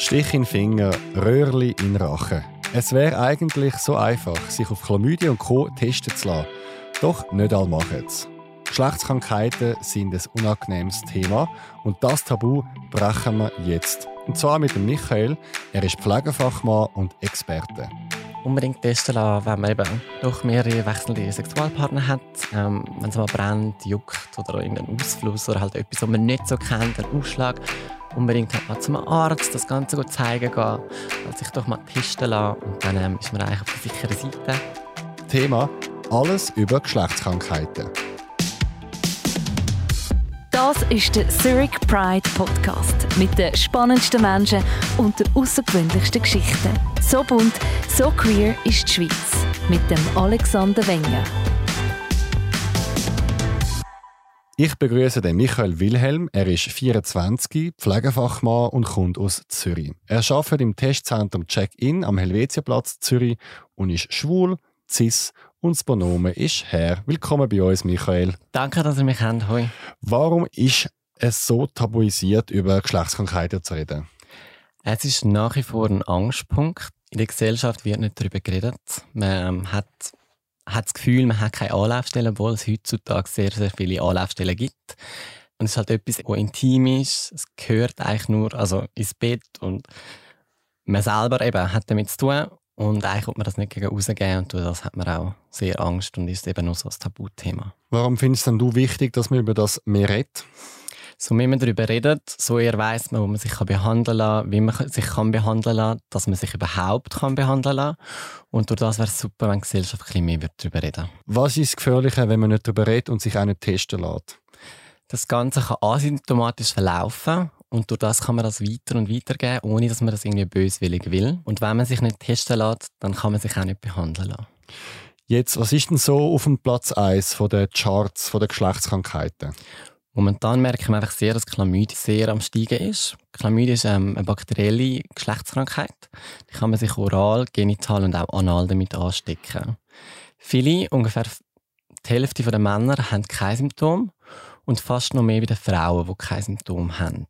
Stich in Finger, Röhrli in Rachen. Es wäre eigentlich so einfach, sich auf Chlamydien und Co. testen zu lassen. Doch nicht alle machen es. Geschlechtskrankheiten sind ein unangenehmes Thema und das Tabu brechen wir jetzt. Und zwar mit Michael. Er ist Pflegefachmann und Experte. Unbedingt testen lassen, wenn man eben doch mehrere wechselnde Sexualpartner hat. Ähm, wenn es mal brennt, juckt oder irgendein Ausfluss oder halt etwas, was man nicht so kennt, ein Ausschlag unbedingt mal zum Arzt das Ganze gut zeigen gehen, sich doch mal testen lassen und dann ähm, ist man eigentlich auf der sicheren Seite. Thema alles über Geschlechtskrankheiten. Das ist der Zurich Pride Podcast mit den spannendsten Menschen und den außergewöhnlichsten Geschichten. So bunt, so queer ist die Schweiz mit dem Alexander Wenger. Ich begrüße den Michael Wilhelm. Er ist 24, Pflegefachmann und kommt aus Zürich. Er arbeitet im Testzentrum Check-In am Helvetiaplatz Zürich und ist schwul, cis und das Pronomen ist Herr. Willkommen bei uns, Michael. Danke, dass ihr mich kennt. Hoi. Warum ist es so tabuisiert, über Geschlechtskrankheiten zu reden? Es ist nach wie vor ein Angstpunkt. In der Gesellschaft wird nicht darüber geredet. Man ähm, hat hat das Gefühl, man hat keine Anlaufstelle, obwohl es heutzutage sehr, sehr viele Anlaufstellen gibt. Und es ist halt etwas, was intim ist. Es gehört eigentlich nur also ins Bett und man selber eben hat damit zu tun. Und eigentlich wird man das nicht gegen rausgeben und durch das hat man auch sehr Angst und ist eben noch so ein Tabuthema. Warum findest du wichtig, dass man über das mehr redet? So wie man darüber redet, so eher weiss man, wo man sich behandeln kann, wie man sich kann behandeln kann, dass man sich überhaupt kann behandeln kann. Und durch das wäre es super, wenn die Gesellschaft ein bisschen mehr darüber reden Was ist gefährlicher, wenn man nicht darüber redet und sich auch nicht testen lässt? Das Ganze kann asymptomatisch verlaufen und durch das kann man das weiter und weiter geben, ohne dass man das irgendwie böswillig will. Und wenn man sich nicht testen lässt, dann kann man sich auch nicht behandeln lassen. Jetzt, was ist denn so auf dem Platz 1 der Charts der Geschlechtskrankheiten? Momentan merken wir einfach sehr, dass Chlamydien sehr am Steigen ist. Chlamydien ist ähm, eine bakterielle Geschlechtskrankheit. Die kann man sich oral, genital und auch anal damit anstecken. Viele, ungefähr die Hälfte der Männer, haben kein Symptom und fast noch mehr bei den Frauen, die kein Symptom haben.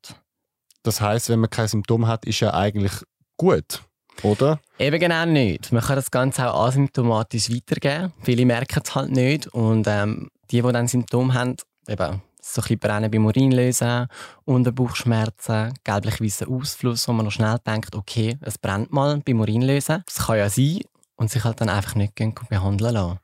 Das heißt, wenn man kein Symptom hat, ist ja eigentlich gut, oder? Eben genau nicht. Man kann das Ganze auch asymptomatisch weitergeben. Viele merken es halt nicht und ähm, die, die dann Symptome haben, eben so ein Brennen beim Urinlösen, Unterbauchschmerzen, gelblich-weißer Ausfluss, wo man noch schnell denkt, okay, es brennt mal beim Urinlösen. Das kann ja sein und sich halt dann einfach nicht behandeln lassen.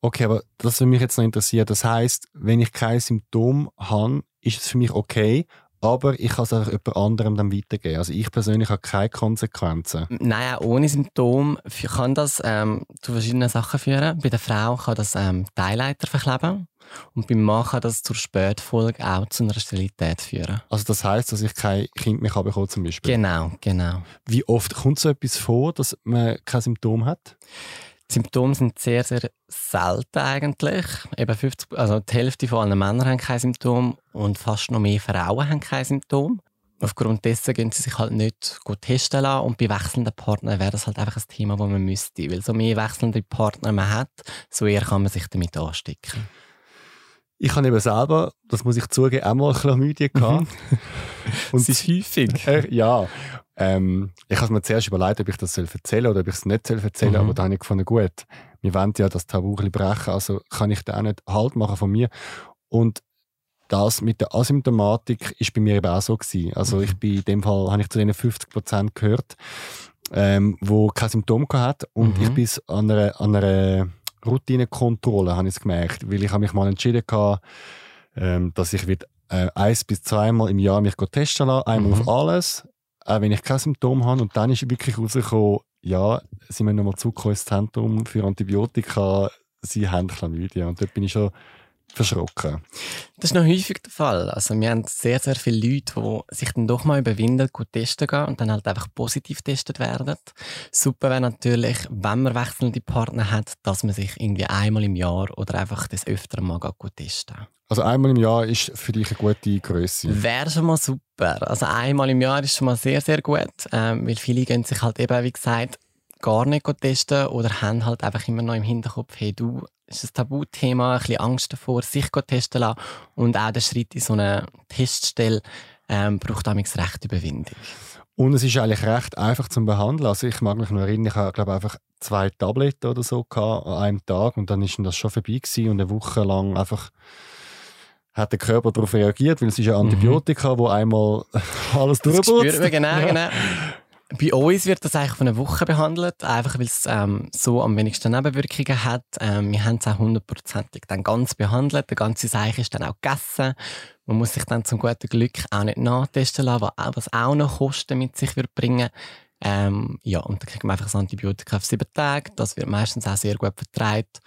Okay, aber das würde mich jetzt noch interessieren. Das heißt, wenn ich kein Symptom habe, ist es für mich okay, aber ich kann es auch jemand anderem dann weitergeben. Also ich persönlich habe keine Konsequenzen. Nein, ohne Symptom kann das ähm, zu verschiedenen Sachen führen. Bei der Frau kann das ähm, Teilleiter verkleben. Und beim Mann kann das zur Spätfolge auch zu einer Sterilität führen. Also das heißt, dass ich kein Kind mehr bekommen zum Beispiel? Genau, genau. Wie oft kommt so etwas vor, dass man kein Symptom hat? Die Symptome sind sehr, sehr selten eigentlich. Eben 50, also die Hälfte von allen Männern haben kein Symptom und fast noch mehr Frauen haben kein Symptom. Aufgrund dessen gehen sie sich halt nicht gut testen lassen. Und bei wechselnden Partnern wäre das halt einfach ein Thema, das man müsste. Weil so mehr wechselnde Partner man hat, so eher kann man sich damit anstecken. Ich habe eben selber, das muss ich zugeben, auch mal Chlamydien gehabt. Und das ist häufig. Äh, ja. Ähm, ich habe mir zuerst überlegt, ob ich das erzählen soll oder ob ich es nicht erzählen soll, mhm. aber dann habe ich gefunden, gut, wir wollen ja das Tabu brechen, also kann ich da auch nicht Halt machen von mir. Und das mit der Asymptomatik ist bei mir eben auch so gewesen. Also mhm. ich bin in dem Fall, habe ich zu den 50 Prozent gehört, ähm, wo kein Symptom hat und mhm. ich bin an einer, an einer Routinekontrolle, habe ich gemerkt. Weil ich habe mich mal entschieden hatte, ähm, dass ich wird, äh, eins bis zweimal im Jahr mich testen lasse. Einmal mhm. auf alles, auch wenn ich kein Symptom habe. Und dann ist wirklich rausgekommen, ja, sind wir nochmal zurückgekommen ins Zentrum für Antibiotika, sie haben Chlamydien. Und dort bin ich schon verschrocken. Das ist noch häufig der Fall. Also wir haben sehr, sehr viele Leute, die sich dann doch mal überwinden, gut testen gehen und dann halt einfach positiv getestet werden. Super wäre natürlich, wenn man wechselnde Partner hat, dass man sich irgendwie einmal im Jahr oder einfach des Öfteren mal gut testen Also einmal im Jahr ist für dich eine gute Größe. Wäre schon mal super. Also einmal im Jahr ist schon mal sehr, sehr gut, ähm, weil viele gehen sich halt eben, wie gesagt, gar nicht testen oder haben halt einfach immer noch im Hinterkopf, hey du, ist ein Tabuthema, ein bisschen Angst davor, sich zu testen lassen und auch der Schritt in so eine Teststelle ähm, braucht damals recht Überwindung. Und es ist eigentlich recht einfach zum Behandeln. Also ich mag mich noch erinnern, ich habe glaube einfach zwei Tabletten oder so an einem Tag und dann ist das schon vorbei gewesen und eine Woche lang einfach hat der Körper darauf reagiert, weil es ist ja mhm. Antibiotika, mhm. wo einmal alles durchputzt. Genau, ja. genau. Bei uns wird das eigentlich von einer Woche behandelt, einfach weil es ähm, so am wenigsten Nebenwirkungen hat. Ähm, wir haben es auch hundertprozentig dann ganz behandelt. Der ganze Seich ist dann auch gegessen. Man muss sich dann zum guten Glück auch nicht nachtesten lassen, was auch noch Kosten mit sich wird bringen ähm, ja, und dann kriegt man einfach das Antibiotika auf sieben Tage. Das wird meistens auch sehr gut vertreibt.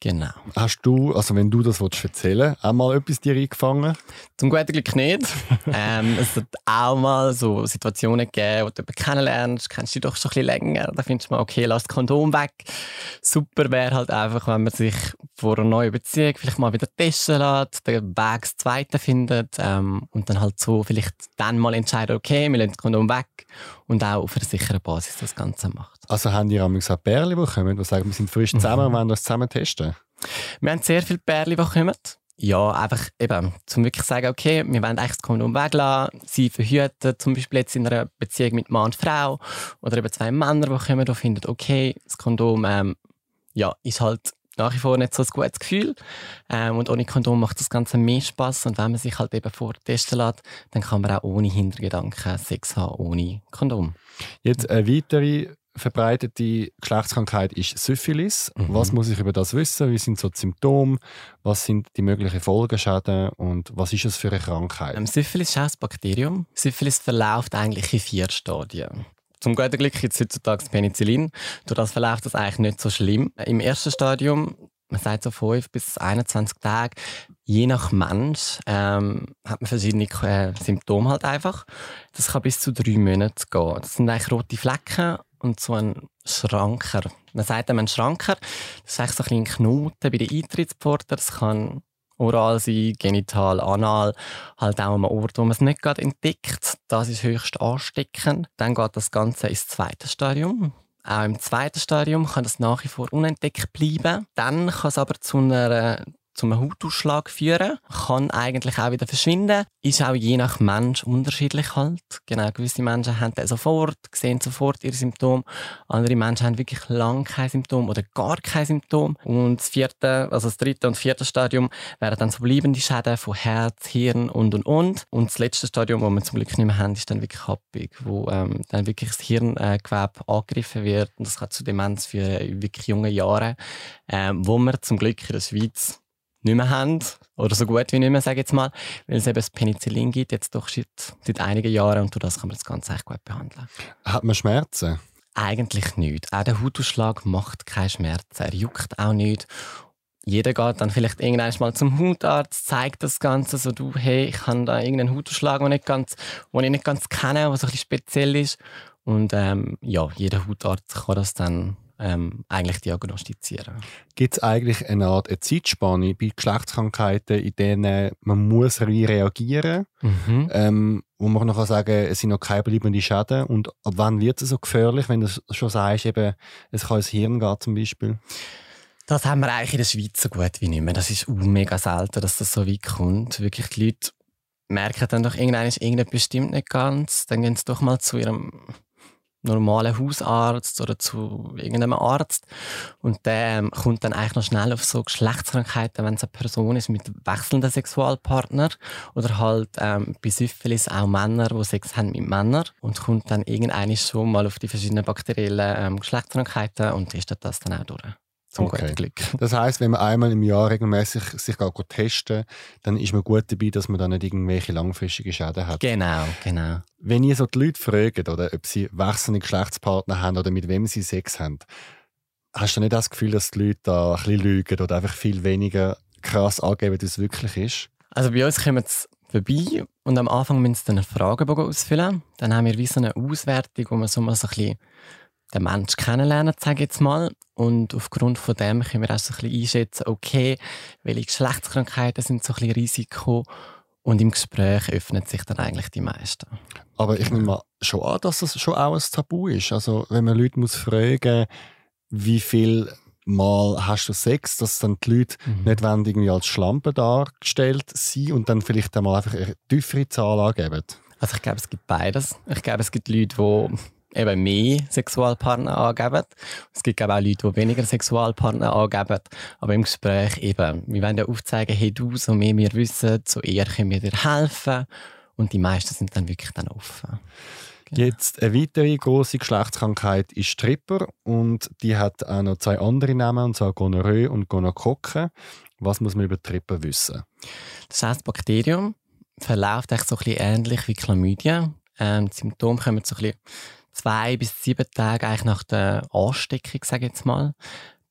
Genau. Hast du, also wenn du das willst erzählen auch mal etwas dir eingefangen? Zum guten Glück nicht. ähm, es hat auch mal so Situationen gegeben, wo du jemanden kennenlernst, kennst du dich doch schon ein bisschen länger, da findest du mal, okay, lass das Kondom weg. Super wäre halt einfach, wenn man sich vor einer neuen Beziehung vielleicht mal wieder testen lässt, den Weg das Zweite findet ähm, und dann halt so vielleicht dann mal entscheidet, okay, wir lassen das Kondom weg und auch auf einer sicheren Basis das Ganze macht. Also haben die auch gesagt, Bärli, die kommen, die sagen, wir sind frisch zusammen und wollen das zusammen testen? Wir haben sehr viele Bärli, die kommen. Ja, einfach eben, zum wirklich sagen, okay, wir wollen eigentlich das Kondom weglassen, sie verhüten, zum Beispiel jetzt in einer Beziehung mit Mann und Frau oder eben zwei Männer, die kommen und finden, okay, das Kondom ähm, ja, ist halt nach wie vor nicht so ein gutes Gefühl. Ähm, und ohne Kondom macht das Ganze mehr Spaß. Und wenn man sich halt eben vortesten lässt, dann kann man auch ohne Hintergedanken Sex haben, ohne Kondom. Jetzt eine weitere verbreitete Geschlechtskrankheit ist Syphilis. Mhm. Was muss ich über das wissen? Wie sind so die Symptome? Was sind die möglichen Folgeschäden? Und was ist es für eine Krankheit? Ähm, Syphilis ist auch ein Bakterium. Syphilis verläuft eigentlich in vier Stadien. Zum guten Glück gibt es heutzutage Penicillin. Durch das verläuft das eigentlich nicht so schlimm. Im ersten Stadium, man sagt so 5 bis 21 Tage, je nach Mensch ähm, hat man verschiedene äh, Symptome halt einfach. Das kann bis zu drei Monate gehen. Das sind eigentlich rote Flecken und so ein Schranker. Man sagt einem einen Schranker. Das ist eigentlich so ein Knoten bei den Eintrittspforten. Das kann oral sein, genital, anal, halt auch am Ort, wo man es nicht gerade entdeckt. Das ist höchst ansteckend. Dann geht das Ganze ins zweite Stadium. Auch im zweiten Stadium kann das nach wie vor unentdeckt bleiben. Dann kann es aber zu einer zum Hautausschlag führen, kann eigentlich auch wieder verschwinden, ist auch je nach Mensch unterschiedlich halt. Genau, gewisse Menschen haben das sofort, sehen sofort ihre Symptome, andere Menschen haben wirklich lange kein Symptom oder gar kein Symptom. Und das vierte, also das dritte und vierte Stadium wären dann so bleibende Schäden von Herz, Hirn und und und. Und das letzte Stadium, wo wir zum Glück nicht mehr haben, ist dann wirklich happig, wo ähm, dann wirklich das Hirngewebe angegriffen wird und das kann zu Demenz für wirklich junge Jahre, ähm, wo wir zum Glück in der Schweiz nicht mehr haben. Oder so gut wie nicht mehr, sage ich jetzt mal. Weil es eben das Penicillin gibt, jetzt doch seit, seit einigen Jahren. Und durch das kann man das Ganze echt gut behandeln. Hat man Schmerzen? Eigentlich nicht. Auch der Hautausschlag macht keine Schmerzen. Er juckt auch nicht. Jeder geht dann vielleicht irgendwann mal zum Hautarzt, zeigt das Ganze so, du, hey, ich habe da irgendeinen Hautausschlag, den, nicht ganz, den ich nicht ganz kenne, der so ein bisschen speziell ist. Und ähm, ja, jeder Hautarzt kann das dann ähm, eigentlich diagnostizieren. Gibt es eigentlich eine Art eine Zeitspanne bei Geschlechtskrankheiten, in denen man muss reagieren muss, mhm. ähm, wo man noch sagen kann, es sind noch keine bleibenden Schäden und ab wann wird es so gefährlich, wenn du schon sagst, eben, es kann ins Hirn gehen zum Beispiel? Das haben wir eigentlich in der Schweiz so gut wie nicht mehr. Das ist mega selten, dass das so weit kommt. Wirklich die Leute merken dann doch, irgendwann ist irgendetwas stimmt nicht ganz. Dann gehen sie doch mal zu ihrem normalen Hausarzt oder zu irgendeinem Arzt. Und der ähm, kommt dann eigentlich noch schnell auf so Geschlechtskrankheiten, wenn es eine Person ist mit wechselnden Sexualpartner oder halt ähm, bei Syphilis auch Männer, die Sex haben mit Männern. Und kommt dann irgendeine schon mal auf die verschiedenen bakteriellen ähm, Geschlechtskrankheiten und testet das dann auch durch zum okay. guten Glück. Das heißt, wenn man einmal im Jahr regelmäßig sich auch testen, dann ist man gut dabei, dass man dann nicht irgendwelche langfristigen Schäden hat. Genau, genau. Wenn ihr so die Leute fragt, oder ob sie wechselnde Geschlechtspartner haben oder mit wem sie Sex haben, hast du nicht das Gefühl, dass die Leute da ein bisschen lügen oder einfach viel weniger krass angeben, als es wirklich ist? Also bei uns kommen sie vorbei und am Anfang müssen sie dann einen Fragebogen ausfüllen. Dann haben wir wie so eine Auswertung, wo man so mal so ein bisschen den Menschen kennenlernen, sage ich jetzt mal. Und aufgrund von dem können wir auch so ein bisschen einschätzen, okay, welche Geschlechtskrankheiten sind so ein bisschen Risiko. Und im Gespräch öffnet sich dann eigentlich die meisten. Aber ich nehme mal schon an, dass das schon auch ein Tabu ist. Also wenn man Leute muss fragen, wie viel Mal hast du Sex, dass dann die Leute mhm. nicht wollen, irgendwie als Schlampe dargestellt sind und dann vielleicht einmal einfach eine tiefere Zahl angeben. Also ich glaube, es gibt beides. Ich glaube, es gibt Leute, die eben mehr Sexualpartner angeben. Es gibt auch Leute, die weniger Sexualpartner angeben. Aber im Gespräch eben, wir wollen ja aufzeigen, hey du, so mehr wir wissen, so eher können wir dir helfen. Und die meisten sind dann wirklich dann offen. Genau. Jetzt eine weitere große Geschlechtskrankheit ist Stripper und die hat auch noch zwei andere Namen, und zwar Gonorrhoe und Gonokocke. Was muss man über Tripper wissen? Das heißt, Bakterium verläuft eigentlich so ein bisschen ähnlich wie Chlamydien. Ähm, die Symptome kommen so ein bisschen zwei bis sieben Tage eigentlich nach der Ansteckung, sage ich jetzt mal.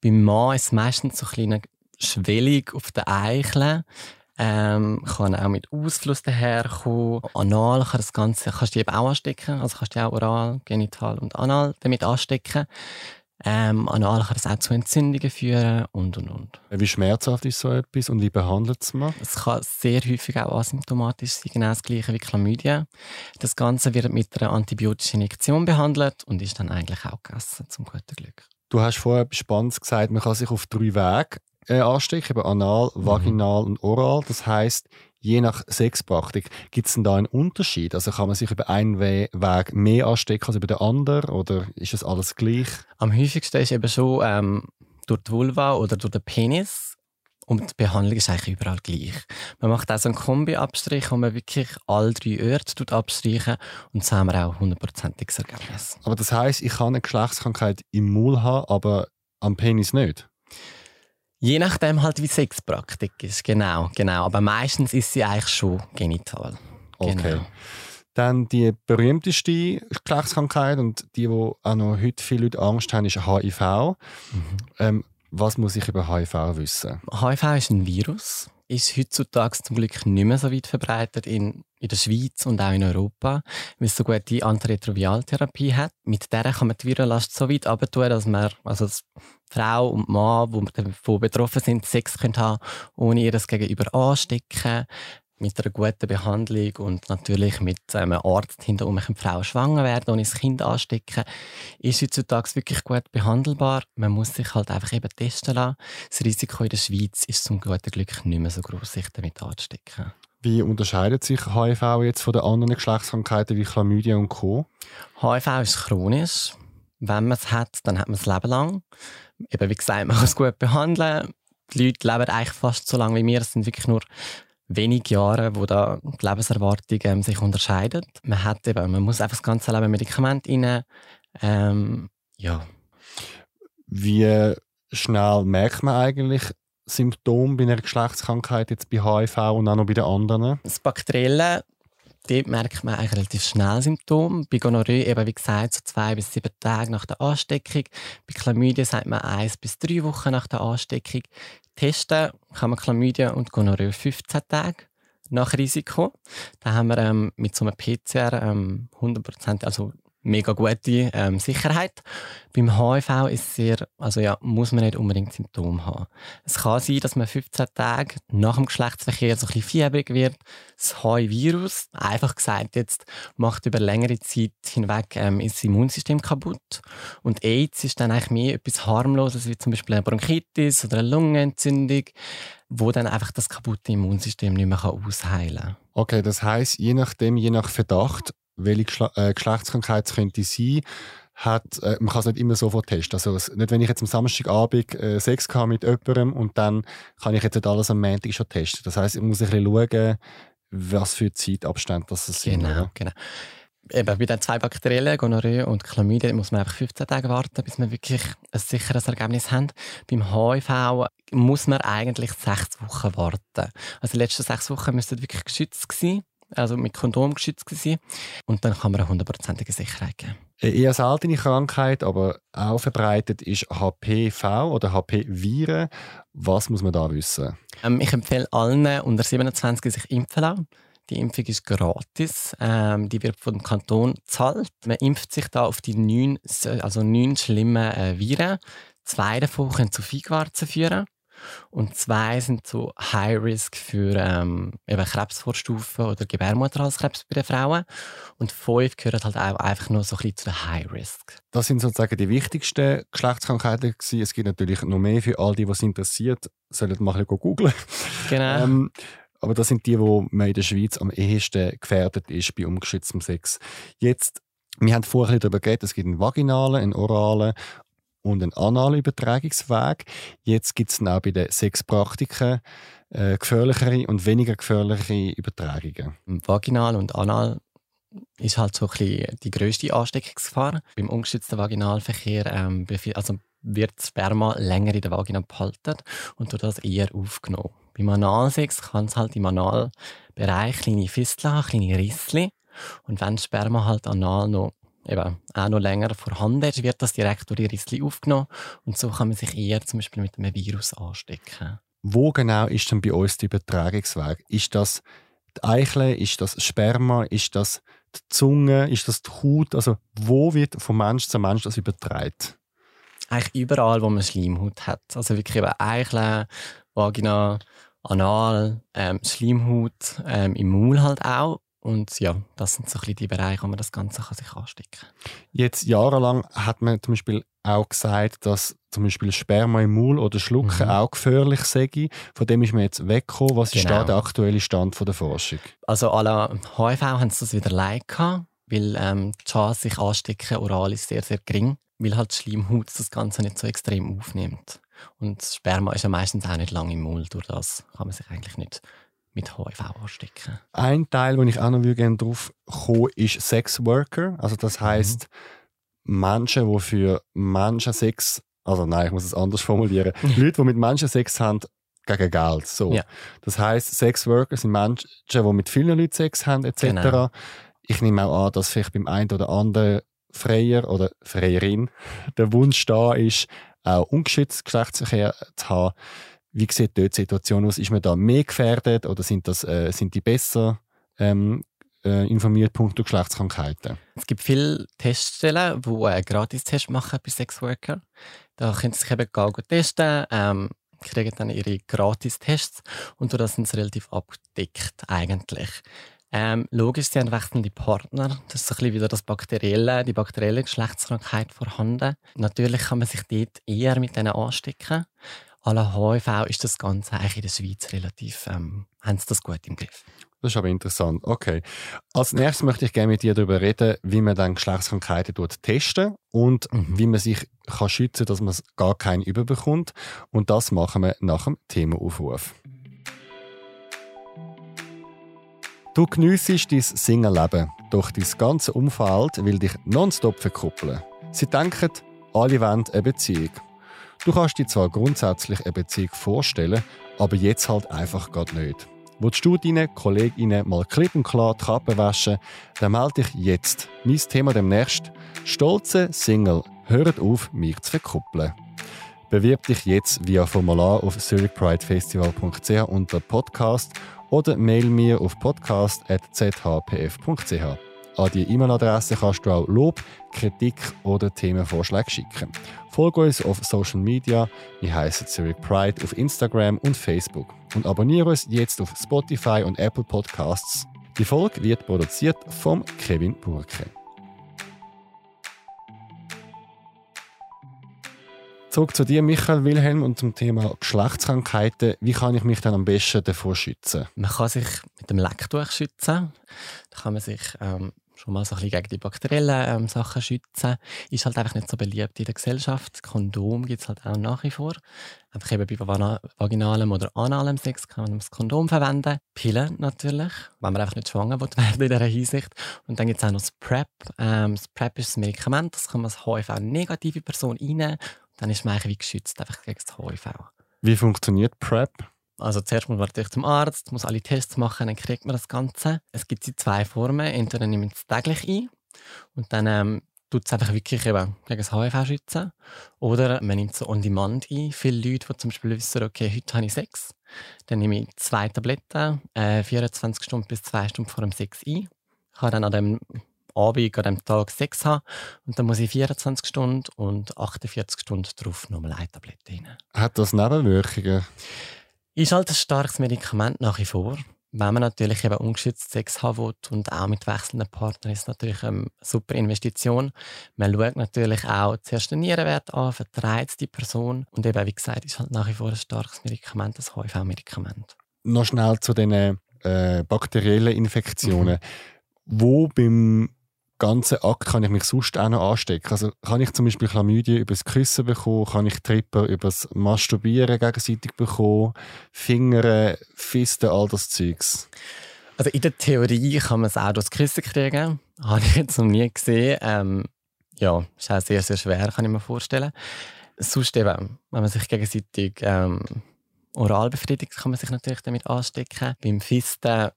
Beim Mann ist es meistens so ein eine Schwellung auf den Eicheln. Ähm, kann auch mit Ausfluss daherkommen. Anal kann das Ganze, kannst du eben auch anstecken. Also kannst du auch oral, genital und anal damit anstecken. Ähm, anal kann das auch zu Entzündungen führen und und und. Wie schmerzhaft ist so etwas und wie behandelt es man? Es kann sehr häufig auch asymptomatisch sein, genau das gleiche wie Chlamydien. Das Ganze wird mit einer antibiotischen Injektion behandelt und ist dann eigentlich auch gegessen, zum guten Glück. Du hast vorher etwas Spannendes gesagt, man kann sich auf drei Wege äh, anstecken, eben anal, vaginal mhm. und oral. Das heißt, je nach Sexpraktik, gibt es denn da einen Unterschied? Also kann man sich über einen Weg mehr anstecken als über den anderen oder ist das alles gleich? Am häufigsten ist eben schon ähm, durch die Vulva oder durch den Penis. Und die Behandlung ist eigentlich überall gleich. Man macht auch so einen Kombi-Abstrich, wo man wirklich alle drei Orte abstreichen und so haben wir auch hundertprozentiges Ergebnis. Aber das heisst, ich kann eine Geschlechtskrankheit im Maul haben, aber am Penis nicht? Je nachdem halt, wie Sexpraktik ist, genau, genau. Aber meistens ist sie eigentlich schon genital. Okay. Genau. Dann die berühmteste Geschlechtskrankheit und die, wo auch noch heute viele Leute Angst haben, ist HIV. Mhm. Ähm, was muss ich über HIV wissen? HIV ist ein Virus, ist heutzutage zum Glück nicht mehr so weit verbreitet in, in der Schweiz und auch in Europa, weil es so gut die Antiretroviraltherapie hat. Mit der kann man die Virenlast so weit abtun, dass man, also dass Frau und Mann, die davon betroffen sind, Sex können haben, ohne ihr das Gegenüber anstecken mit einer guten Behandlung und natürlich mit einem Arzt hinterher kann Frau schwanger werden, ohne das Kind anstecken, ist heutzutage wirklich gut behandelbar. Man muss sich halt einfach eben testen lassen. Das Risiko in der Schweiz ist zum guten Glück nicht mehr so groß, sich damit anzustecken. Wie unterscheidet sich HIV jetzt von den anderen Geschlechtskrankheiten wie Chlamydia und Co? HIV ist chronisch. Wenn man es hat, dann hat man es Leben lang. Eben wie gesagt, man kann es gut behandeln. Die Leute leben eigentlich fast so lange wie wir. Es sind wirklich nur wenige Jahre, wo da die Lebenserwartung ähm, sich unterscheidet. Man hat eben, man muss einfach das ganze Leben Medikament rein. Ähm, ja. Wie schnell merkt man eigentlich Symptome bei einer Geschlechtskrankheit jetzt bei HIV und auch noch bei den anderen? Das Bakterielle, dort merkt man eigentlich relativ schnell Symptome. Bei Gonorrhoe eben, wie gesagt, so zwei bis sieben Tage nach der Ansteckung. Bei Chlamydien sagt man eins bis drei Wochen nach der Ansteckung. Testen kann man Chlamydien und Gonorrhoe 15 Tage nach Risiko. Da haben wir ähm, mit so einem PCR ähm, 100%, also mega gute ähm, Sicherheit. Beim HIV ist sehr, also ja, muss man nicht unbedingt Symptome haben. Es kann sein, dass man 15 Tage nach dem Geschlechtsverkehr so ein bisschen fiebrig wird. Das HIV-Virus, einfach gesagt jetzt, macht über längere Zeit hinweg ähm, das Immunsystem kaputt. Und AIDS ist dann eigentlich mehr etwas harmloses, wie zum Beispiel eine Bronchitis oder eine Lungenentzündung, wo dann einfach das kaputte Immunsystem nicht mehr ausheilen kann. Okay, das heißt, je nachdem, je nach Verdacht, welche Geschle äh, Geschlechtskrankheit es könnte sein, hat, äh, man kann es nicht immer sofort testen. Also es, nicht, wenn ich jetzt am Samstagabend äh, Sex habe mit jemandem und dann kann ich jetzt nicht alles am Montag schon testen. Das heißt, ich muss ein bisschen schauen, was für Zeitabstände das sind. Genau, genau. Eben, bei den zwei Bakterien, Gonorrhoe und Chlamydien, muss man einfach 15 Tage warten, bis wir wirklich ein sicheres Ergebnis haben. Beim HIV muss man eigentlich sechs Wochen warten. Also die letzten sechs Wochen müssten wirklich geschützt sein also mit Kondom geschützt gewesen. Und dann kann man eine hundertprozentige Sicherheit geben. Eine eher seltene Krankheit, aber auch verbreitet ist HPV oder HP-Viren. Was muss man da wissen? Ähm, ich empfehle allen unter 27 sich impfen lassen. Die Impfung ist gratis. Ähm, die wird vom Kanton gezahlt. Man impft sich da auf die neun, also neun schlimmen äh, Viren. Zwei davon können zu Feigwarzen führen. Und zwei sind so High Risk für ähm, eben Krebsvorstufen oder Gebärmutterhalskrebs bei den Frauen. Und fünf gehören halt auch einfach nur so ein bisschen zu den High Risk. Das sind sozusagen die wichtigsten Geschlechtskrankheiten gewesen. Es gibt natürlich noch mehr für all die, was interessiert. Sollen mal ein bisschen googeln. Genau. ähm, aber das sind die, wo man in der Schweiz am ehesten gefährdet ist bei ungeschütztem Sex. Jetzt, wir haben vorher darüber geredet, es gibt einen vaginalen, einen oralen und einen analen Übertragungsweg. Jetzt gibt es auch bei den Sexpraktiken äh, gefährlichere und weniger gefährliche Übertragungen. Vaginal und anal ist halt so ein bisschen die grösste Ansteckungsgefahr. Beim ungeschützten Vaginalverkehr ähm, also wird Sperma länger in der Vagina behalten und durch das eher aufgenommen. Beim Analsex kann es halt im Analbereich kleine Fisteln kleine Rissli. Und wenn Sperma halt anal noch eben auch noch länger vorhanden ist, wird das direkt durch die Rissli aufgenommen und so kann man sich eher zum Beispiel mit einem Virus anstecken. Wo genau ist denn bei uns der Übertragungsweg? Ist das die Eichel? Ist das Sperma? Ist das die Zunge? Ist das die Haut? Also wo wird von Mensch zu Mensch das übertragen? Eigentlich überall, wo man Schleimhaut hat. Also wirklich eben Eichel, Vagina, Anal, ähm, Schleimhaut, ähm, im Maul halt auch. Und ja, das sind so ein bisschen die Bereiche, wo man das Ganze kann sich anstecken kann. Jetzt jahrelang hat man zum Beispiel auch gesagt, dass zum Beispiel Sperma im Maul oder Schlucken mhm. auch gefährlich sei. Von dem ist man jetzt weggekommen. Was genau. ist da genau. der aktuelle Stand von der Forschung? Also alle HIV haben sie das wieder leid gehabt, weil ähm, die Chance, sich anstecken oral ist sehr, sehr gering, weil halt die Schleimhaut das Ganze nicht so extrem aufnimmt. Und Sperma ist ja meistens auch nicht lange im Maul, durch das kann man sich eigentlich nicht mit HIV anstecken. Ein Teil, wo ich auch noch gerne drauf komme, ist Sexworker. Also das heißt mhm. Menschen, die für Menschen Sex, also nein, ich muss es anders formulieren, Leute, die mit Menschen Sex haben, gegen Geld. So. Ja. Das heißt, Sexworker sind Menschen, die mit vielen Leuten Sex haben, etc. Genau. Ich nehme auch an, dass vielleicht beim einen oder anderen Freier oder Freierin der Wunsch da ist, auch ungeschützt Geschlechtsverkehr zu haben. Wie sieht dort die Situation aus? Ist man da mehr gefährdet oder sind, das, äh, sind die besser ähm, äh, informiert punkto Geschlechtskrankheiten? Es gibt viele Teststellen, die äh, Gratis-Tests machen bei Sexworker. Da können sie sich eben gehen testen, ähm, kriegen dann ihre Gratis-Tests und das sind sie relativ abgedeckt eigentlich. Ähm, logisch, sie haben wechselnde Partner. Das ist ein bisschen wieder das bakterielle, die bakterielle Geschlechtskrankheit vorhanden. Natürlich kann man sich dort eher mit denen anstecken la HIV ist das Ganze eigentlich in der Schweiz relativ, ähm, haben sie das gut im Griff. Das ist aber interessant. Okay. Als nächstes möchte ich gerne mit dir darüber reden, wie man dann Geschlechtskrankheiten testen und mhm. wie man sich kann schützen kann, dass man gar keinen überbekommt. Und das machen wir nach dem Themaaufruf. Du geniessest dein Single-Leben, doch dein ganze Umfeld will dich nonstop verkuppeln. Sie denken, alle wollen eine Beziehung. Du kannst dir zwar grundsätzlich eine Beziehung vorstellen, aber jetzt halt einfach gerade nicht. Willst du deinen Kolleginnen mal klipp und klar die Kappe waschen, dann melde dich jetzt. Mein Thema demnächst: Stolze Single. Hört auf, mich zu verkuppeln. Bewirb dich jetzt via Formular auf zurichpridefestival.ch unter Podcast oder mail mir auf podcast.zhpf.ch. An die E-Mail-Adresse kannst du auch Lob, Kritik oder Themenvorschläge schicken. Folge uns auf Social Media. Wir heißen Zurich Pride auf Instagram und Facebook. Und abonniere uns jetzt auf Spotify und Apple Podcasts. Die Folge wird produziert von Kevin Burke. Zurück zu dir, Michael Wilhelm, und zum Thema Geschlechtskrankheiten. Wie kann ich mich dann am besten davor schützen? Man kann sich mit dem Lecktuch schützen. Da kann man sich ähm, schon mal so ein bisschen gegen die bakteriellen ähm, Sachen schützen. Ist halt einfach nicht so beliebt in der Gesellschaft. Kondom gibt es halt auch nach wie vor. Einfach eben bei vaginalem oder analem Sex kann man das Kondom verwenden. Pillen natürlich, wenn man einfach nicht schwanger wird werden in dieser Hinsicht. Und dann gibt es auch noch das PrEP. Ähm, das PrEP ist ein Medikament, das kann man als HIV-negative Person einnehmen. Dann ist man eigentlich wie geschützt einfach gegen das HIV. Wie funktioniert PrEP? Also zuerst muss man natürlich zum Arzt, muss alle Tests machen, dann kriegt man das Ganze. Es gibt sie zwei Formen. Entweder nimmt man es täglich ein und dann ähm, tut es einfach wirklich eben gegen das HIV schützen. Oder man nimmt es so on demand ein. Viele Leute, die zum Beispiel wissen, okay, heute habe ich Sex, dann nehme ich zwei Tabletten, äh, 24 Stunden bis zwei Stunden vor dem Sex ein. Ich habe dann an dem Abend, an dem Tag Sex haben und dann muss ich 24 Stunden und 48 Stunden darauf nochmal eine Tablette rein. Hat das Nebenwirkungen? Ist halt ein starkes Medikament nach wie vor. Wenn man natürlich eben ungeschützt Sex haben will und auch mit wechselnden Partnern, ist natürlich eine super Investition. Man schaut natürlich auch zuerst den Nierenwert an, vertreibt die Person und eben, wie gesagt, ist halt nach wie vor ein starkes Medikament, das HIV-Medikament. noch schnell zu den äh, bakteriellen Infektionen. Mhm. Wo beim ganzen Akt kann ich mich sonst auch noch anstecken? Also kann ich zum Beispiel Chlamydien über das Küssen bekommen? Kann ich Tripper über das Masturbieren gegenseitig bekommen? Fingern, Fisten, all das Zeugs? Also in der Theorie kann man es auch durchs Küssen kriegen. Habe ich jetzt noch nie gesehen. Ähm, ja, ist auch sehr, sehr schwer, kann ich mir vorstellen. Sonst eben, wenn man sich gegenseitig ähm, oral befriedigt, kann man sich natürlich damit anstecken. Beim Fisten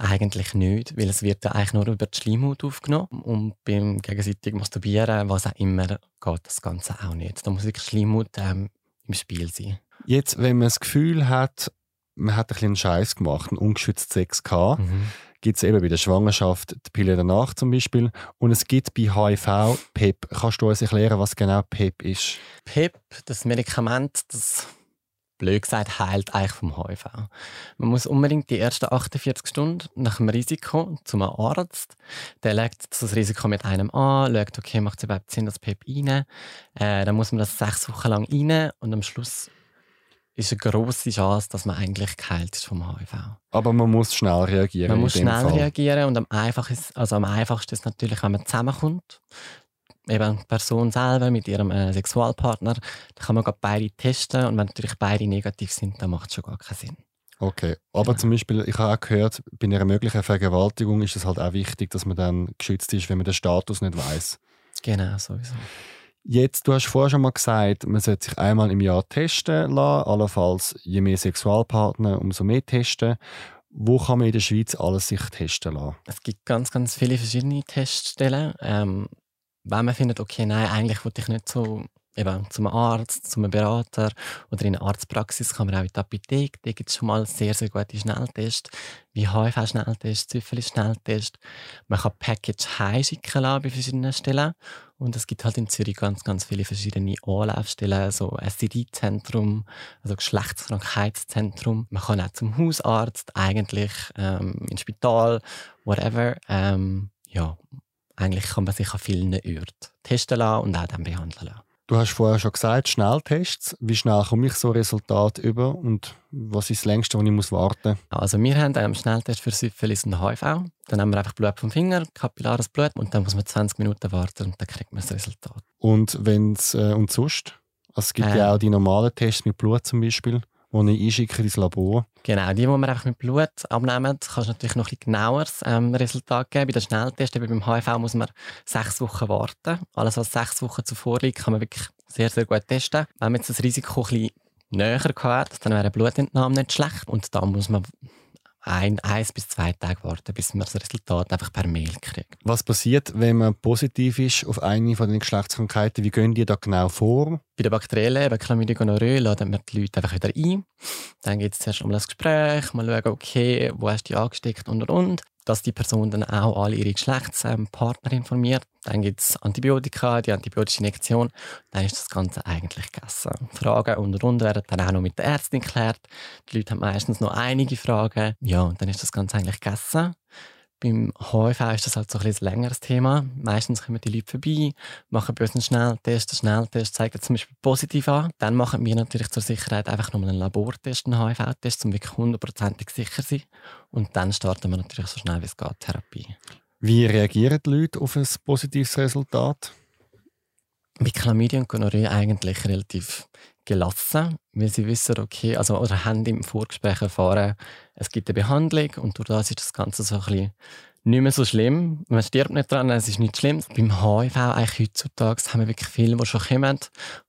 eigentlich nicht, weil es wird ja eigentlich nur über die Schleimhaut aufgenommen und beim gegenseitigen Masturbieren, was auch immer, geht das Ganze auch nicht. Da muss wirklich Schleimhaut ähm, im Spiel sein. Jetzt, wenn man das Gefühl hat, man hat ein bisschen Scheiß gemacht, einen ungeschützten Sex gehabt, mhm. gibt es eben bei der Schwangerschaft die Pille danach zum Beispiel und es gibt bei HIV PEP. Kannst du uns erklären, was genau PEP ist? PEP, das Medikament, das blöd gesagt, heilt eigentlich vom HIV. Man muss unbedingt die ersten 48 Stunden nach dem Risiko zum Arzt. Der legt das Risiko mit einem an, schaut, okay, macht es überhaupt Sinn, das PEP rein. Äh, dann muss man das sechs Wochen lang rein und am Schluss ist eine grosse Chance, dass man eigentlich geheilt ist vom HIV. Aber man muss schnell reagieren. Man muss schnell Fall. reagieren und am einfachsten, also am einfachsten ist natürlich, wenn man zusammenkommt eben die Person selber mit ihrem äh, Sexualpartner, dann kann man beide testen und wenn natürlich beide negativ sind, dann macht es schon gar keinen Sinn. Okay, aber genau. zum Beispiel, ich habe auch gehört, bei einer möglichen Vergewaltigung ist es halt auch wichtig, dass man dann geschützt ist, wenn man den Status nicht weiß. Genau, sowieso. Jetzt, du hast vorher schon mal gesagt, man sollte sich einmal im Jahr testen lassen, allenfalls je mehr Sexualpartner, umso mehr testen. Wo kann man in der Schweiz alles sich testen lassen? Es gibt ganz, ganz viele verschiedene Teststellen. Ähm, wenn man findet, okay, nein, eigentlich wollte ich nicht so eben zum Arzt, zum Berater oder in eine Arztpraxis, kann man auch in die Apotheke. Da gibt es schon mal sehr, sehr gute Schnelltests, wie HIV-Schnelltest, Syphilis-Schnelltest. Man kann Package heimschicken lassen bei verschiedenen Stellen. Und es gibt halt in Zürich ganz, ganz viele verschiedene Anlaufstellen, so STD-Zentrum, also Geschlechtskrankheitszentrum. Man kann auch zum Hausarzt, eigentlich ähm, ins Spital, whatever. Ähm, ja, eigentlich kann man sich an vielen Orten testen lassen und auch dann behandeln lassen. Du hast vorher schon gesagt, Schnelltests. Wie schnell komme ich so Resultat über und was ist das längste, wo ich muss warten muss? Also wir haben einen Schnelltest für Syphilis und HIV. Dann haben wir einfach Blut vom Finger, kapillares Blut und dann muss man 20 Minuten warten und dann kriegt man das Resultat. Und wenn's äh, und sonst? Also es gibt äh, ja auch die normalen Tests mit Blut zum Beispiel die ich einschicken ins Labor. Genau, die, die wir einfach mit Blut abnehmen, kannst du natürlich noch ein bisschen genaueres ähm, Resultat geben. Bei den Schnelltests, beim HIV muss man sechs Wochen warten. Alles, was sechs Wochen zuvor liegt, kann man wirklich sehr, sehr gut testen. Wenn man jetzt das Risiko ein bisschen näher hat, dann wäre eine Blutentnahme nicht schlecht. Und da muss man ein, eins bis zwei Tage warten, bis man das Resultat einfach per Mail kriegt. Was passiert, wenn man positiv ist auf eine von den Geschlechtskrankheiten? Wie gehen die da genau vor? Bei den Bakterien, bei Chlamydia gonorrhoe, laden wir die Leute einfach wieder ein. Dann geht es zuerst um das Gespräch, mal schauen, okay, wo hast du dich angesteckt und und und dass die Person dann auch alle ihre Geschlechtspartner informiert. Dann gibt es Antibiotika, die antibiotische Injektion. Dann ist das Ganze eigentlich gegessen. Fragen und rund werden dann auch noch mit der Ärztin geklärt. Die Leute haben meistens noch einige Fragen. Ja, und dann ist das Ganze eigentlich gegessen. Beim HIV ist das halt so ein, ein längeres Thema. Meistens kommen die Leute vorbei, machen bei uns einen Schnelltest. Schnelltest zeigt zum Beispiel positiv an. Dann machen wir natürlich zur Sicherheit einfach nochmal einen Labortest, einen HIV-Test, um wirklich hundertprozentig sicher zu sein. Und dann starten wir natürlich so schnell wie es geht Therapie. Wie reagieren die Leute auf ein positives Resultat? Bei Chlamydien und Gonorrhoe eigentlich relativ gelassen, weil sie wissen, okay, also oder haben im Vorgespräch erfahren, es gibt eine Behandlung und durch das ist das Ganze so ein bisschen nicht mehr so schlimm. Man stirbt nicht dran, es ist nicht schlimm. Beim HIV eigentlich heutzutage haben wir wirklich viele, die schon kommen,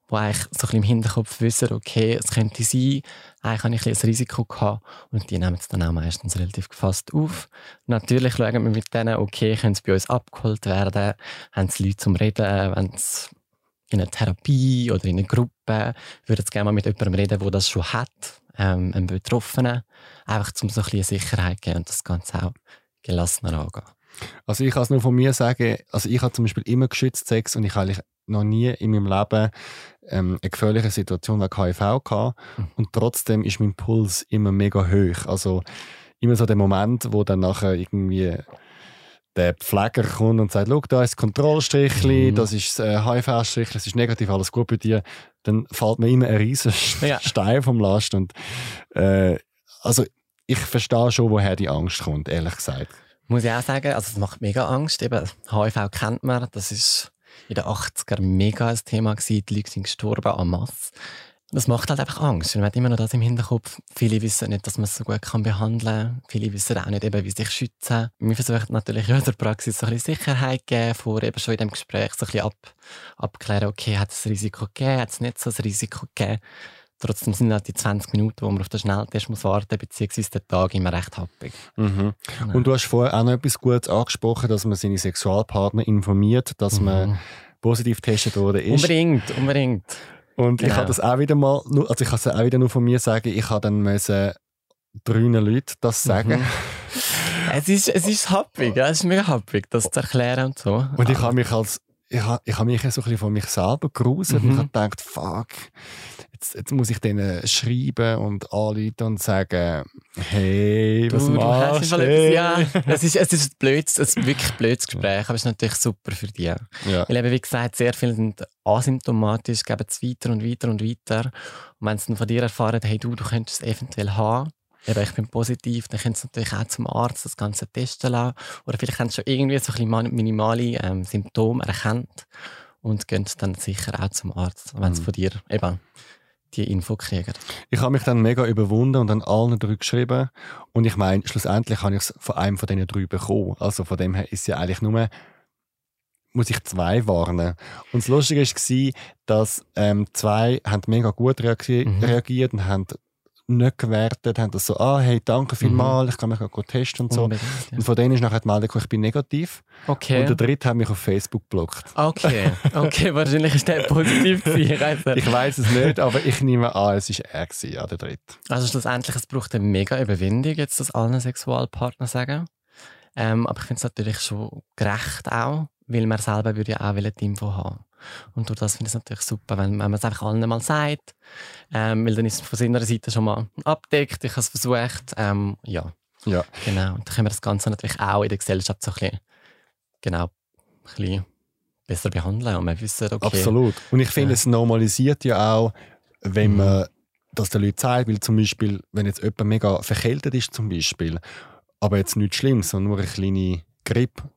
die eigentlich so ein bisschen im Hinterkopf wissen, okay, es könnte sein, eigentlich habe ich ein, ein Risiko gehabt und die nehmen es dann auch meistens relativ gefasst auf. Natürlich schauen wir mit denen, okay, können sie bei uns abgeholt werden, haben sie Leute zum Reden, wenn es in einer Therapie oder in einer Gruppe, würde jetzt gerne mal mit jemandem reden, der das schon hat, ähm, einem Betroffenen, einfach um so ein bisschen Sicherheit geben und das Ganze auch gelassener angehen. Also ich kann es nur von mir sagen, also ich habe zum Beispiel immer geschützt Sex und ich habe noch nie in meinem Leben ähm, eine gefährliche Situation wegen HIV gehabt mhm. und trotzdem ist mein Puls immer mega hoch. Also immer so der Moment, wo dann nachher irgendwie der Pfleger kommt und sagt, schau, da ist das Kontrollstrichli, mhm. das ist das äh, HIV-Strichli, es ist negativ, alles gut bei dir, dann fällt mir immer ein riesen ja. Stein vom Last und äh, also ich verstehe schon, woher die Angst kommt, ehrlich gesagt. Muss ich auch sagen, also es macht mega Angst. Eben, HIV kennt man, das ist in den 80er mega ein Thema gewesen. Die Leute sind gestorben en masse. Das macht halt einfach Angst. Man hat immer noch das im Hinterkopf. Viele wissen nicht, dass man es so gut kann behandeln kann. Viele wissen auch nicht, eben, wie sich schützen. Wir versuchen natürlich in unserer Praxis so ein bisschen Sicherheit geben, vor eben schon in dem Gespräch so ein bisschen ab, abklären, okay, hat es ein Risiko gegeben, hat es nicht so ein Risiko gegeben. Trotzdem sind halt die 20 Minuten, wo man auf den Schnelltest muss warten beziehungsweise der Tag immer recht happig. Mhm. Genau. Und du hast vorher auch noch etwas Gutes angesprochen, dass man seine Sexualpartner informiert, dass mhm. man positiv getestet wurde. Unbedingt, unbedingt. Und genau. ich habe das auch wieder mal, also ich kann es auch wieder nur von mir sagen, ich habe dann müssen drei Leuten das sagen. Mhm. es ist, es ist happig, es ist mega happig, das zu erklären und so. Und ich habe mich als, ich habe, ich habe mich so ein bisschen von mich selber geruset mhm. und ich habe gedacht, fuck, jetzt, jetzt muss ich denen schreiben und anrufen und sagen, hey, was du, machst du? Hey. Ja, es ist, es ist ein blödes, ein wirklich blödes Gespräch, aber es ist natürlich super für dich. Ja. Weil eben, wie gesagt, sehr viele sind asymptomatisch, geben es weiter und weiter und weiter. Und wenn sie dann von dir erfahren, hey, du, du könntest es eventuell haben, eben, ich bin positiv, dann können sie natürlich auch zum Arzt das Ganze testen lassen. Oder vielleicht haben sie schon irgendwie so ein minimale ähm, Symptome erkannt und gehen dann sicher auch zum Arzt, wenn sie mhm. von dir eben die Info kriegen. Ich habe mich dann mega überwunden und dann allen drei geschrieben. Und ich meine, schlussendlich habe ich es von einem von diesen drei bekommen. Also von dem her ist ja eigentlich nur, muss ich zwei warnen. Und das Lustige war, dass ähm, zwei haben mega gut reagiert, mhm. reagiert und haben nicht gewertet, haben das so, ah, hey, danke vielmals, mhm. ich kann mich auch gut testen und so. Ja. Und von denen ist nachher die Meldung, ich bin negativ. Okay. Und der dritte hat mich auf Facebook geblockt. Okay, okay, wahrscheinlich ist der positiv gewesen. ich weiß es nicht, aber ich nehme an, es war er gewesen, ja, der dritte. Also schlussendlich, es braucht eine mega Überwindung, jetzt das allen Sexualpartnern sagen. Ähm, aber ich finde es natürlich schon gerecht auch, weil man selber würde ja auch die Info haben. Und durch das finde ich es natürlich super, wenn, wenn man es einfach allen mal sagt. Ähm, weil dann ist es von seiner Seite schon mal abdeckt. Ich habe es versucht. Ähm, ja. ja. Genau. Und dann können wir das Ganze natürlich auch in der Gesellschaft so ein bisschen, genau, ein bisschen besser behandeln. Und man wissen, okay. Absolut. Und ich finde, ja. es normalisiert ja auch, wenn mhm. man das den Leuten zeigt, weil zum Beispiel, wenn jetzt jemand mega verkältet ist, zum Beispiel, aber jetzt nichts Schlimmes, sondern nur eine kleine Grippe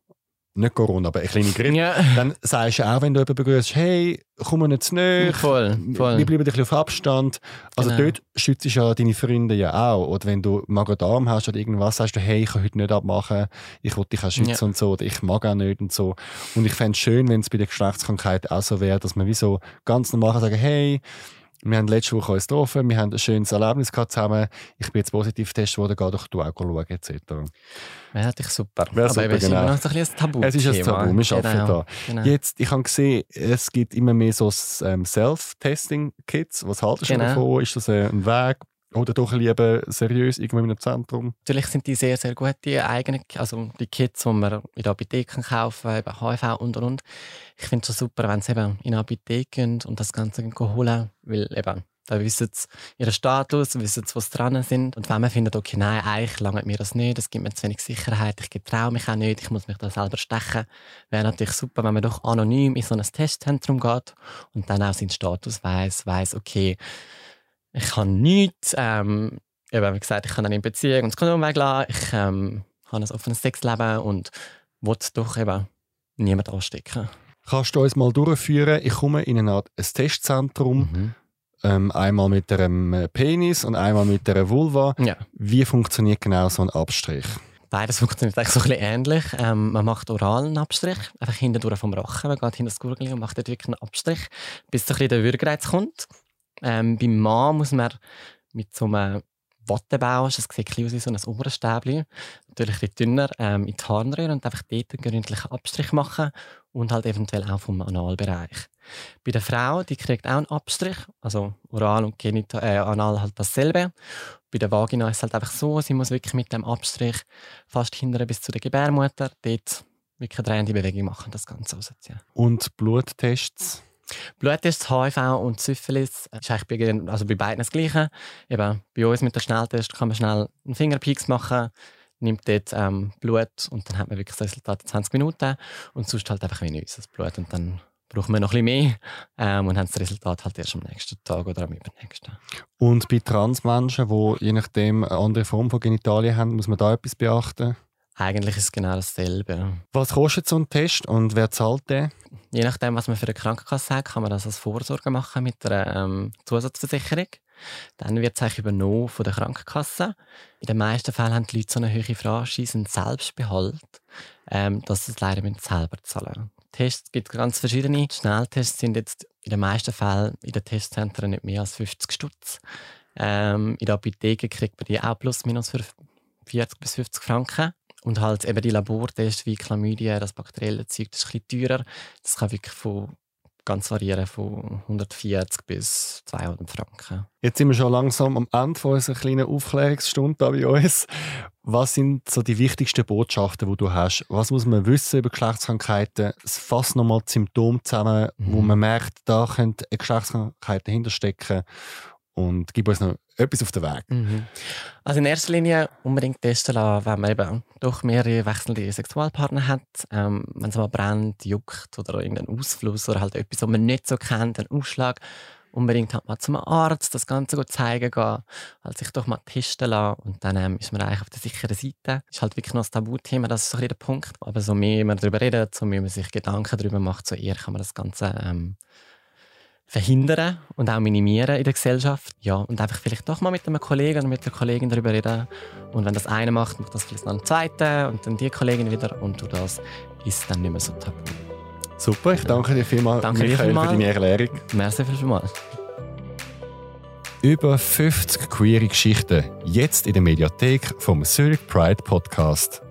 nicht Corona, aber eine kleine Grippe, ja. dann sagst du auch, wenn du jemanden begrüßt, hey, komm mir nicht zu nahe, voll, voll. wir bleiben ein bisschen auf Abstand. Also genau. dort schützt ja deine Freunde ja auch. Oder wenn du Magen-Darm hast oder irgendwas, sagst du, hey, ich kann heute nicht abmachen, ich will dich auch schützen ja. und so, oder ich mag auch nicht und so. Und ich fände es schön, wenn es bei der Geschlechtskrankheit auch so wäre, dass man wie so ganz normal sagen, hey, wir haben letzte Woche uns getroffen, wir haben ein schönes Erlebnis gehabt zusammen. Ich bin jetzt positiv getestet worden, geh doch du auch schauen, etc. Wäre natürlich super. Wäre super, Aber genau. ist noch ein Tabu. Es ist ein Tabu, wir arbeiten genau. da. Genau. Jetzt, ich habe gesehen, es gibt immer mehr so ähm, Self-Testing-Kits. Was haltest du genau. davon? Ist das ein Weg? Oder doch lieber seriös irgendwo in einem Zentrum? Natürlich sind die sehr, sehr gut, die eigenen, also die Kits, die man in der Apotheke kaufen eben HIV und und und. Ich finde es super, wenn sie eben in Apotheke gehen und das Ganze holen, weil eben da wissen sie ihren Status, wissen sie, was dran sind. Und wenn man findet, okay, nein, eigentlich lange mir das nicht, es gibt mir zu wenig Sicherheit, ich traue mich auch nicht, ich muss mich da selber stechen, wäre natürlich super, wenn man doch anonym in so ein Testzentrum geht und dann auch seinen Status weiß, weiß, okay, ich kann nichts. Ähm, eben, wie gesagt, ich kann dann in Beziehung und das Kondom weglassen. Ich ähm, habe ein offenes Sexleben und will doch eben niemand anstecken. Kannst du uns mal durchführen? Ich komme in eine Art ein Testzentrum. Mhm. Ähm, einmal mit einem Penis und einmal mit einer Vulva. Ja. Wie funktioniert genau so ein Abstrich? Beides funktioniert eigentlich so ein bisschen ähnlich. Ähm, man macht oralen Abstrich, einfach hinten durch vom Rachen. Man geht hinter das Gurgel und macht dort wirklich einen Abstrich, bis so ein bisschen der Würgereiz kommt. Ähm, beim Mann muss man mit so einem Wattebau, das sieht ein aus wie so ein Ohrenstäbchen, natürlich ein dünner, ähm, in die Harnröhre und einfach dort einen gründlichen Abstrich machen und halt eventuell auch vom Analbereich. Bei der Frau, die kriegt auch einen Abstrich, also oral und genital, äh, anal halt dasselbe. Bei der Vagina ist es halt einfach so, sie muss wirklich mit dem Abstrich fast hinterher bis zu der Gebärmutter dort wirklich eine drehende Bewegung machen, das Ganze ausziehen. Und Bluttests? Bluttests, HIV und Syphilis ist eigentlich bei, also bei beiden das Gleiche. Eben, bei uns mit dem Schnelltest kann man schnell einen Fingerpieks machen, nimmt dort ähm, Blut und dann hat man wirklich das Resultat in 20 Minuten und sonst halt einfach wie unseres Blut und dann brauchen wir noch ein bisschen mehr ähm, und haben das Resultat halt erst am nächsten Tag oder am übernächsten. Und bei Transmenschen, die je nachdem eine andere Form von Genitalien haben, muss man da etwas beachten? Eigentlich ist es genau dasselbe. Was kostet so ein Test und wer zahlt den? Je nachdem, was man für eine Krankenkasse hat, kann man das als Vorsorge machen mit einer ähm, Zusatzversicherung. Dann wird es eigentlich übernommen von der Krankenkasse. In den meisten Fällen haben die Leute so eine hohe Franchise, einen Selbstbehalt, ähm, dass sie es leider selber zahlen Tests gibt es ganz verschiedene. Schnelltests sind jetzt in den meisten Fällen in den Testzentren nicht mehr als 50 Stutz. Ähm, in der Apotheke kriegt man die auch plus minus für 40 bis 50 Franken. Und halt eben die Labortests wie Chlamydien, das bakterielle Zeug, das ist ein bisschen teurer. Das kann wirklich von ganz variieren von 140 bis 200 Franken. Jetzt sind wir schon langsam am Ende von unserer kleinen Aufklärungsstunde bei uns. Was sind so die wichtigsten Botschaften, die du hast? Was muss man wissen über Geschlechtskrankheiten? Fass nochmal die Symptome zusammen, mhm. wo man merkt, da könnte eine Geschlechtskrankheit dahinter stecken und gib uns noch etwas auf den Weg. Mhm. Also in erster Linie unbedingt testen lassen, wenn man eben doch mehrere wechselnde Sexualpartner hat. Ähm, wenn es mal brennt, juckt oder irgendein Ausfluss oder halt etwas, was man nicht so kennt, ein Ausschlag, unbedingt halt mal zum Arzt, das Ganze gut zeigen gehen, halt sich doch mal testen lassen und dann ähm, ist man eigentlich auf der sicheren Seite. Ist halt wirklich noch das Tabuthema, das ist so ein der Punkt. Aber so mehr man darüber redet, so mehr man sich Gedanken darüber macht, so eher kann man das Ganze ähm, verhindern und auch minimieren in der Gesellschaft. Ja, und einfach vielleicht doch mal mit einem Kollegen oder mit der Kollegin darüber reden. Und wenn das eine macht, macht das vielleicht noch ein zweiter und dann die Kollegin wieder und du das ist dann nicht mehr so tabu. Super, ich danke dir vielmals, danke Michael, vielmal. für deine Erklärung. Merci vielmals. Über 50 queere Geschichten, jetzt in der Mediathek vom Zurich Pride Podcast.